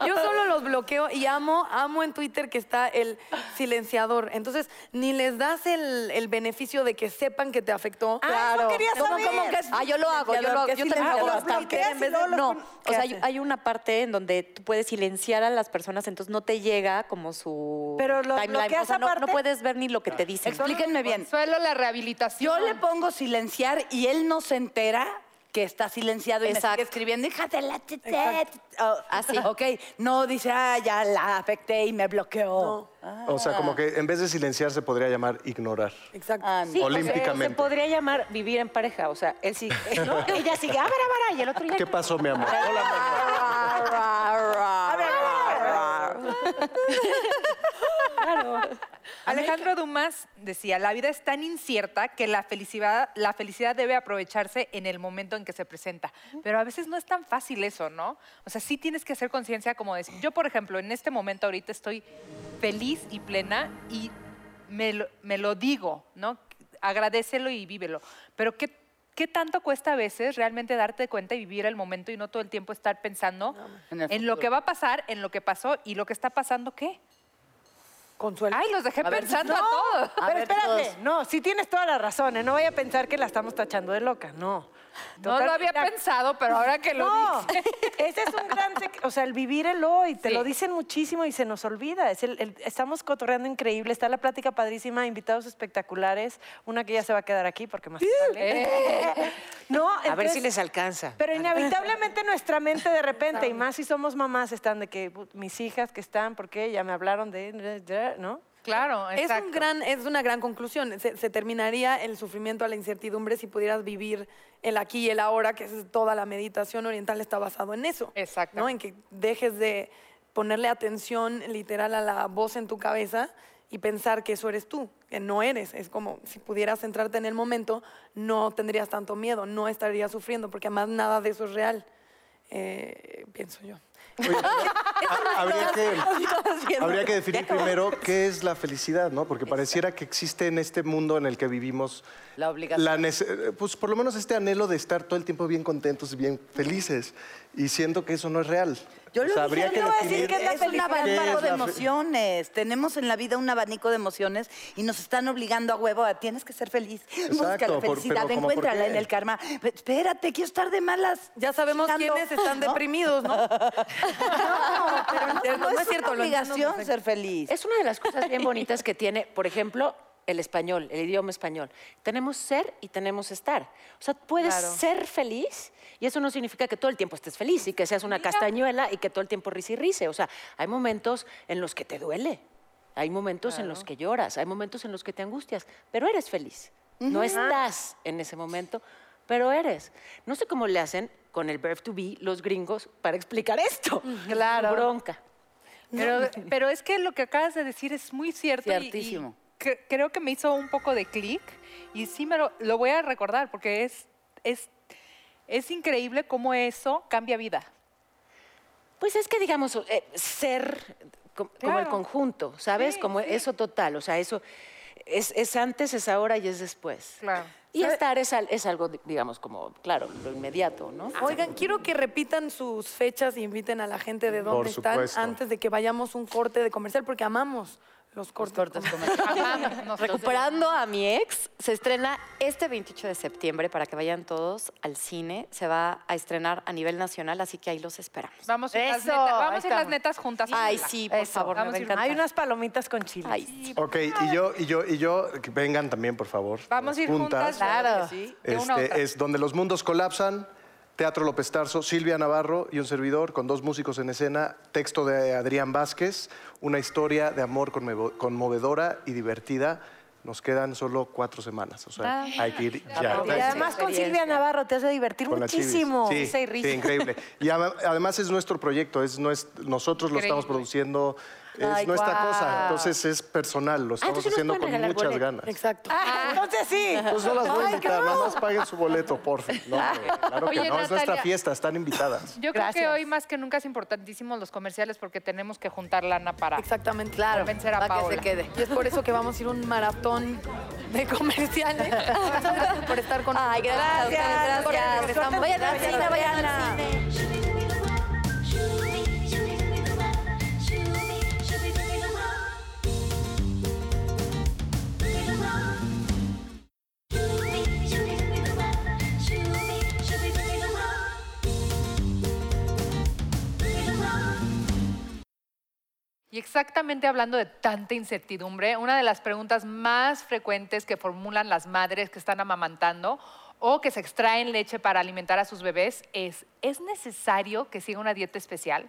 Yo solo los bloqueo y amo, amo en Twitter que está el silenciador. Entonces, ni les das el, el beneficio de que sepan que te afectó. Claro. quería ¿Cómo- saber. cómo que es Ah, yo lo hago, yo lo hago. ¿Qué Yo también hago Los bastante. en vez de- No, ¿qué o sea, hay, una parte en donde tú puedes silenciar a las personas, entonces no te llega como su Pero los timeline. O sea, no, no puedes ver ni lo que te dicen. Explíquenme bien. Consuelo, la rehabilitación. Yo le pongo silenciar y él no se entera que está silenciado y me sigue escribiendo, hija de la tete". Oh, Así. Ok, no dice, ah, ya la afecté y me bloqueó. O sea, como que en vez de silenciar se podría llamar ignorar. Exacto. Ah, Sí, Olímpicamente. se podría llamar vivir en pareja. O sea, él sigue, ¿no? ella sigue, ah, bara, y el otro ya. ¿Qué pasó, mi amor? Hola, mi amor. Alejandro Dumas decía, la vida es tan incierta que la felicidad, la felicidad debe aprovecharse en el momento en que se presenta. Pero a veces no es tan fácil eso, ¿no? O sea, sí tienes que hacer conciencia como decir, yo por ejemplo, en este momento ahorita estoy feliz y plena y me lo, me lo digo, ¿no? Agradecelo y vívelo. Pero ¿qué, ¿qué tanto cuesta a veces realmente darte cuenta y vivir el momento y no todo el tiempo estar pensando En el en lo que va a pasar, en lo que pasó y lo que está pasando qué? Consuelo. Ay, los dejé A ver, pensando a No, todos. A pero ver, espérate, todos. no, sí tienes toda la razón, ¿eh? no vaya a pensar que la estamos tachando de loca, no. No lo había pensado, pero ahora que lo No, dices. ese es un gran, o sea, el vivir el hoy, te Sí. lo dicen muchísimo y se nos olvida. Es el- el- estamos cotorreando increíble, está la plática padrísima, invitados espectaculares, una que ya se va a quedar aquí porque más vale. No, A ver si les alcanza. Pero inevitablemente nuestra mente de repente, y más si somos mamás, están de que "Put, mis hijas que están, porque ya me hablaron de, ¿no? Claro, Es, exacto. un gran, es una gran conclusión. Se, se terminaría el sufrimiento a la incertidumbre si pudieras vivir el aquí y el ahora, que es toda la meditación oriental está basado en eso. Exacto. ¿no? En que dejes de ponerle atención literal a la voz en tu cabeza y pensar que eso eres tú, que no eres. Es como si pudieras centrarte en el momento, no tendrías tanto miedo, no estarías sufriendo, porque además nada de eso es real, eh, pienso yo. Oye, ha- habría, que, habría que definir primero qué es la felicidad, ¿no? Porque pareciera que existe en este mundo en el que vivimos La obligación. la nece- pues por lo menos este anhelo de estar todo el tiempo bien contentos y bien felices. Y siento que eso no es real. Yo O lo sea, dije, habría que yo voy a decir definir que es un abanico de la emociones. Tenemos en la vida un abanico de emociones y nos están obligando a huevo a tienes que ser feliz. Busca Exacto, la por- felicidad, pero ¿cómo por encuéntrala en el karma. Pe- Espérate, quiero estar de malas. Ya sabemos Buscando, quiénes están ¿no? deprimidos, ¿no? No, pero no, no es, es cierto, una obligación ser feliz. Es una de las cosas bien bonitas que tiene, por ejemplo, el español, el idioma español. Tenemos ser y tenemos estar. O sea, puedes ser feliz y eso no significa que todo el tiempo estés feliz y que seas una castañuela y que todo el tiempo risa y rice. O sea, hay momentos en los que te duele, hay momentos en los que lloras, hay momentos en los que te angustias, pero eres feliz. No estás en ese momento, pero eres. No sé cómo le hacen con el verb to be los gringos para explicar esto. Claro. Bronca. Pero, pero es que lo que acabas de decir es muy cierto. Ciertísimo. Cre- creo que me hizo un poco de clic y sí me lo, lo voy a recordar porque es, es, es increíble cómo eso cambia vida. Pues es que, digamos, eh, ser co- como el Claro. conjunto, ¿sabes? Sí, como sí. eso total, o sea, eso es, es antes, es ahora y es después. Claro. Y estar es, es algo, di- digamos, como, claro, lo inmediato, ¿no? Oigan, quiero que repitan sus fechas y inviten a la gente de dónde están antes de que vayamos un corte de comercial, porque amamos los cortes. Cortes comerciales. Recuperando a mi ex, se estrena este 28 de septiembre para que vayan todos al cine. Se va a estrenar a nivel nacional, así que ahí los esperamos. Vamos, a ir las Eso, netas- vamos a ir las netas juntas. Ay, sí, por Eso, favor, me vamos va a. Hay unas palomitas con chile. Ay, sí. Ok, y yo, y yo, y yo, que vengan también, por favor. Vamos a ir juntas. Claro. sí, Este, es donde los mundos colapsan. Teatro López Tarso, Silvia Navarro y un servidor con dos músicos en escena. Texto de Adrián Vázquez. Una historia de amor conmovedora y divertida. Nos quedan solo cuatro semanas. O sea, hay que ir ya. Y además con Silvia Navarro te hace divertir Con muchísimo. Sí, sí, increíble. Y además es nuestro proyecto, es nues- nosotros lo estamos produciendo, es Ay, nuestra guau. cosa. Entonces es personal, lo estamos entonces nos haciendo pueden con regalar muchas boletos. ganas. Exacto. Ah, entonces sí. Pues no las voy a invitar, nada más paguen su boleto, por favor. No, claro que Oye, no, es nuestra Natalia. fiesta, están invitadas. Yo creo que hoy más que nunca es importantísimo los comerciales porque tenemos que juntar lana para Exactamente. Claro, convencer a para que Paola. se quede. Y es por eso que vamos a ir a un maratón de comerciales. Muchas gracias por estar con Ay, gracias, Gracias. gracias. Regresamos. Vayan al cine, vayan al cine. Y exactamente hablando de tanta incertidumbre, una de las preguntas más frecuentes que formulan las madres que están amamantando o que se extraen leche para alimentar a sus bebés es, ¿es necesario que siga una dieta especial?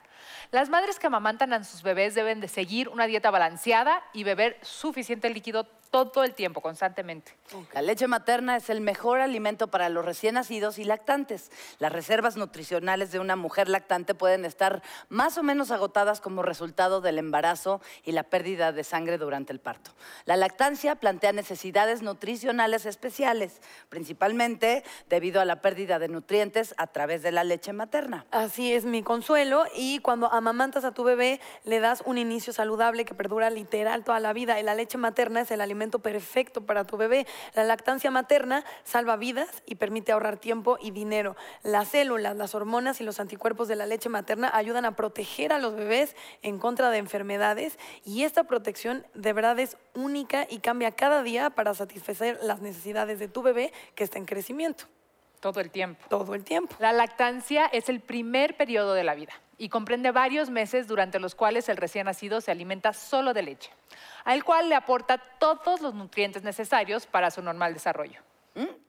Las madres que amamantan a sus bebés deben de seguir una dieta balanceada y beber suficiente líquido todo el tiempo, constantemente. La leche materna es el mejor alimento para los recién nacidos y lactantes. Las reservas nutricionales de una mujer lactante pueden estar más o menos agotadas como resultado del embarazo y la pérdida de sangre durante el parto. La lactancia plantea necesidades nutricionales especiales, principalmente debido a la pérdida de nutrientes a través de la leche materna. Así es mi consuelo y cuando amamantas a tu bebé le das un inicio saludable que perdura literal toda la vida y la leche materna es el alimento perfecto para tu bebé. La lactancia materna salva vidas y permite ahorrar tiempo y dinero. Las células, las hormonas y los anticuerpos de la leche materna ayudan a proteger a los bebés en contra de enfermedades y esta protección de verdad es única y cambia cada día para satisfacer las necesidades de tu bebé que está en crecimiento. Todo el tiempo. Todo el tiempo. La lactancia es el primer periodo de la vida y comprende varios meses durante los cuales el recién nacido se alimenta solo de leche, al cual le aporta todos los nutrientes necesarios para su normal desarrollo.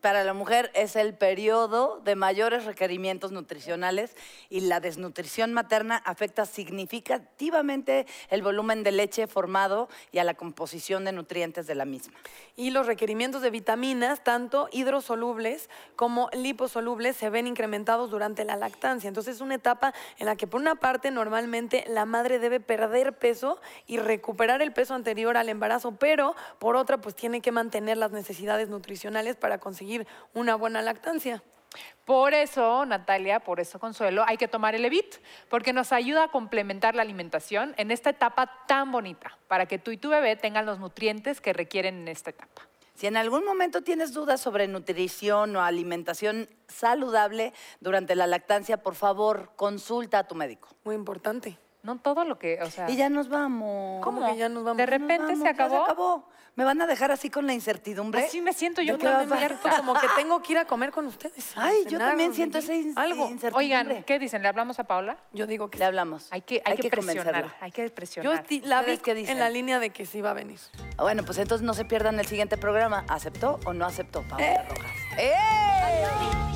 Para la mujer es el periodo de mayores requerimientos nutricionales y la desnutrición materna afecta significativamente el volumen de leche formado y a la composición de nutrientes de la misma. Y los requerimientos de vitaminas, tanto hidrosolubles como liposolubles, se ven incrementados durante la lactancia. Entonces es una etapa en la que por una parte normalmente la madre debe perder peso y recuperar el peso anterior al embarazo, pero por otra pues tiene que mantener las necesidades nutricionales para conseguir una buena lactancia. Por eso, Natalia, por eso Consuelo, hay que tomar el Evit, porque nos ayuda a complementar la alimentación en esta etapa tan bonita, para que tú y tu bebé tengan los nutrientes que requieren en esta etapa. Si en algún momento tienes dudas sobre nutrición o alimentación saludable durante la lactancia, por favor, consulta a tu médico. Muy importante. No todo lo que, o sea... Y ya nos vamos. ¿Cómo que ya nos vamos? ¿De Nos repente vamos, se ya acabó? acabó. ¿Me van a dejar así con la incertidumbre? Así me siento yo Yo también siento como que tengo que ir a comer con ustedes. Ay, yo también siento esa in- algo. incertidumbre. Oigan, ¿qué dicen? ¿Le hablamos a Paola? Yo digo que Le hablamos. Hay que, hay Hay que, que presionar, hay que Yo presionar. ti- la vi en la línea de que sí va a venir. Bueno, pues entonces no se pierdan el siguiente programa. ¿Aceptó o no aceptó Paola Rojas? ¡Eh!